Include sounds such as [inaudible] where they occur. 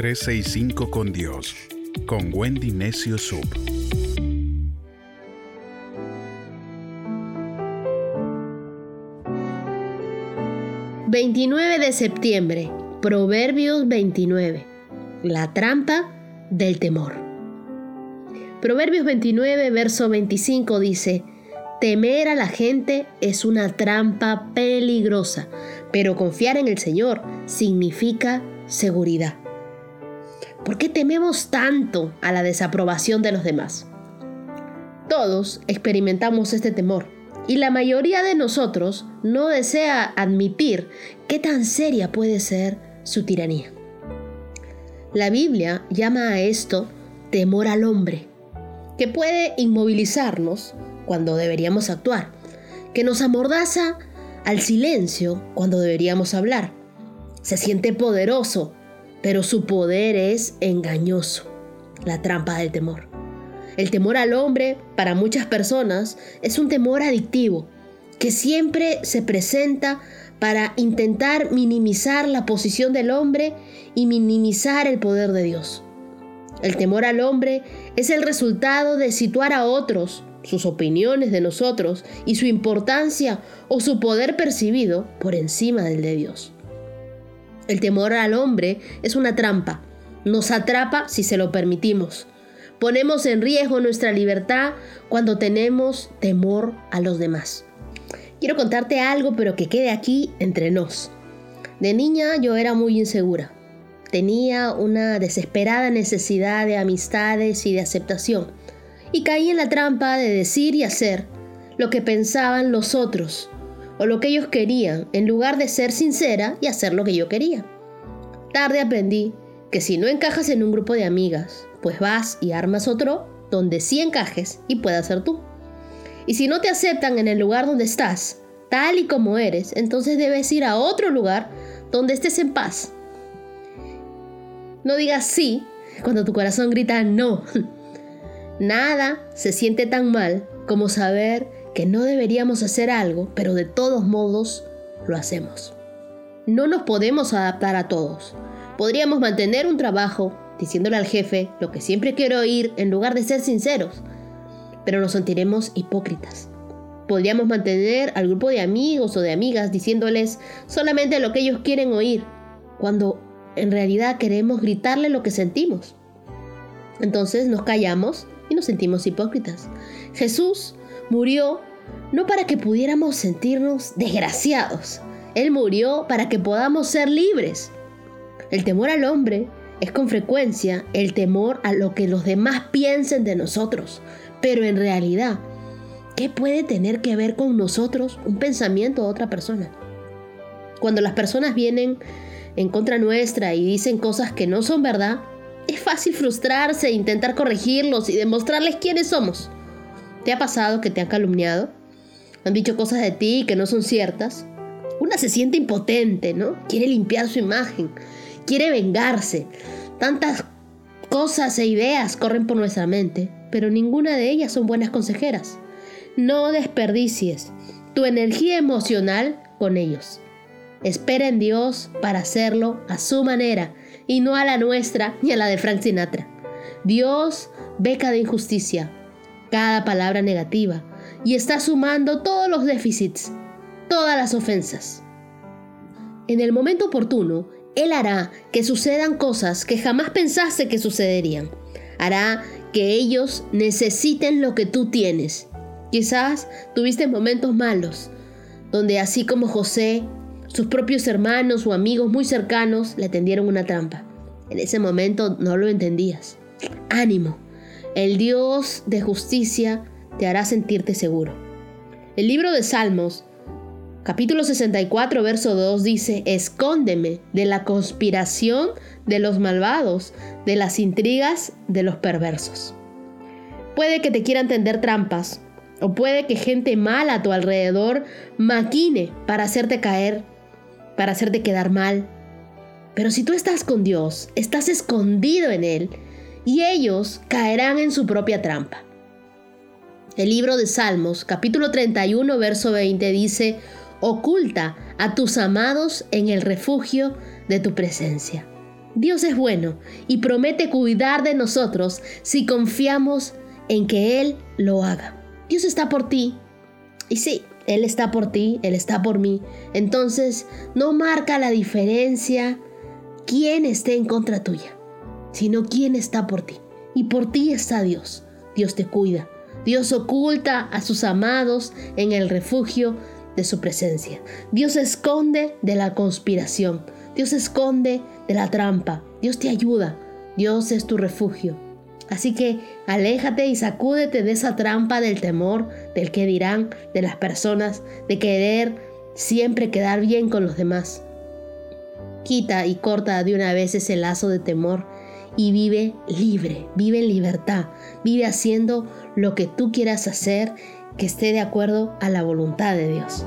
365 con Dios, con Wendy Necio Sub. ...29 de septiembre... Proverbios 29... La trampa del temor. Proverbios 29, verso 25 dice... Temer a la gente es una trampa peligrosa, pero confiar en el Señor significa seguridad. ¿Por qué tememos tanto a la desaprobación de los demás? Todos experimentamos este temor y la mayoría de nosotros no desea admitir qué tan seria puede ser su tiranía. La Biblia llama a esto temor al hombre, que puede inmovilizarnos cuando deberíamos actuar, que nos amordaza al silencio cuando deberíamos hablar. Se siente poderoso, pero su poder es engañoso, la trampa del temor. El temor al hombre, para muchas personas, es un temor adictivo, que siempre se presenta para intentar minimizar la posición del hombre y minimizar el poder de Dios. El temor al hombre es el resultado de situar a otros sus opiniones de nosotros y su importancia o su poder percibido por encima del de Dios. El temor al hombre es una trampa, nos atrapa si se lo permitimos. Ponemos en riesgo nuestra libertad cuando tenemos temor a los demás. Quiero contarte algo, pero que quede aquí entre nos. De niña yo era muy insegura. Tenía una desesperada necesidad de amistades y de aceptación y caí en la trampa de decir y hacer lo que pensaban los otros o lo que ellos querían, en lugar de ser sincera y hacer lo que yo quería. Tarde aprendí que si no encajas en un grupo de amigas, pues vas y armas otro donde sí encajes y puedas ser tú. Y si no te aceptan en el lugar donde estás, tal y como eres, entonces debes ir a otro lugar donde estés en paz. No digas sí cuando tu corazón grita no. [laughs] Nada se siente tan mal como saber que no deberíamos hacer algo, pero de todos modos lo hacemos. No nos podemos adaptar a todos. Podríamos mantener un trabajo diciéndole al jefe lo que siempre quiero oír en lugar de ser sinceros, pero nos sentiremos hipócritas. Podríamos mantener al grupo de amigos o de amigas diciéndoles solamente lo que ellos quieren oír, cuando en realidad queremos gritarle lo que sentimos. Entonces nos callamos y nos sentimos hipócritas. Jesús murió no para que pudiéramos sentirnos desgraciados. Él murió para que podamos ser libres. El temor al hombre es con frecuencia el temor a lo que los demás piensen de nosotros. Pero en realidad, ¿qué puede tener que ver con nosotros un pensamiento de otra persona? Cuando las personas vienen en contra nuestra y dicen cosas que no son verdad, es fácil frustrarse e intentar corregirlos y demostrarles quiénes somos. ¿Te ha pasado que te han calumniado? Han dicho cosas de ti que no son ciertas. Una se siente impotente, ¿no? Quiere limpiar su imagen, quiere vengarse. Tantas cosas e ideas corren por nuestra mente, pero ninguna de ellas son buenas consejeras. No desperdicies tu energía emocional con ellos. Espera en Dios para hacerlo a su manera y no a la nuestra ni a la de Frank Sinatra. Dios ve cada injusticia, cada palabra negativa y está sumando todos los déficits, todas las ofensas. En el momento oportuno, Él hará que sucedan cosas que jamás pensaste que sucederían. Hará que ellos necesiten lo que tú tienes. Quizás tuviste momentos malos, donde así como José sus propios hermanos o amigos muy cercanos le tendieron una trampa. En ese momento no lo entendías. Ánimo, el Dios de justicia te hará sentirte seguro. El libro de Salmos, capítulo 64, verso 2 dice, Escóndeme de la conspiración de los malvados, de las intrigas de los perversos. Puede que te quieran tender trampas, o puede que gente mala a tu alrededor maquine para hacerte caer para hacerte quedar mal. Pero si tú estás con Dios, estás escondido en Él, y ellos caerán en su propia trampa. El libro de Salmos, capítulo 31, verso 20 dice, Oculta a tus amados en el refugio de tu presencia. Dios es bueno y promete cuidar de nosotros si confiamos en que Él lo haga. Dios está por ti. Y sí, Él está por ti, Él está por mí. Entonces, no marca la diferencia quién esté en contra tuya, sino quién está por ti. Y por ti está Dios. Dios te cuida. Dios oculta a sus amados en el refugio de su presencia. Dios esconde de la conspiración. Dios esconde de la trampa. Dios te ayuda. Dios es tu refugio. Así que aléjate y sacúdete de esa trampa del temor, del que dirán, de las personas, de querer siempre quedar bien con los demás. Quita y corta de una vez ese lazo de temor y vive libre, vive en libertad, vive haciendo lo que tú quieras hacer que esté de acuerdo a la voluntad de Dios.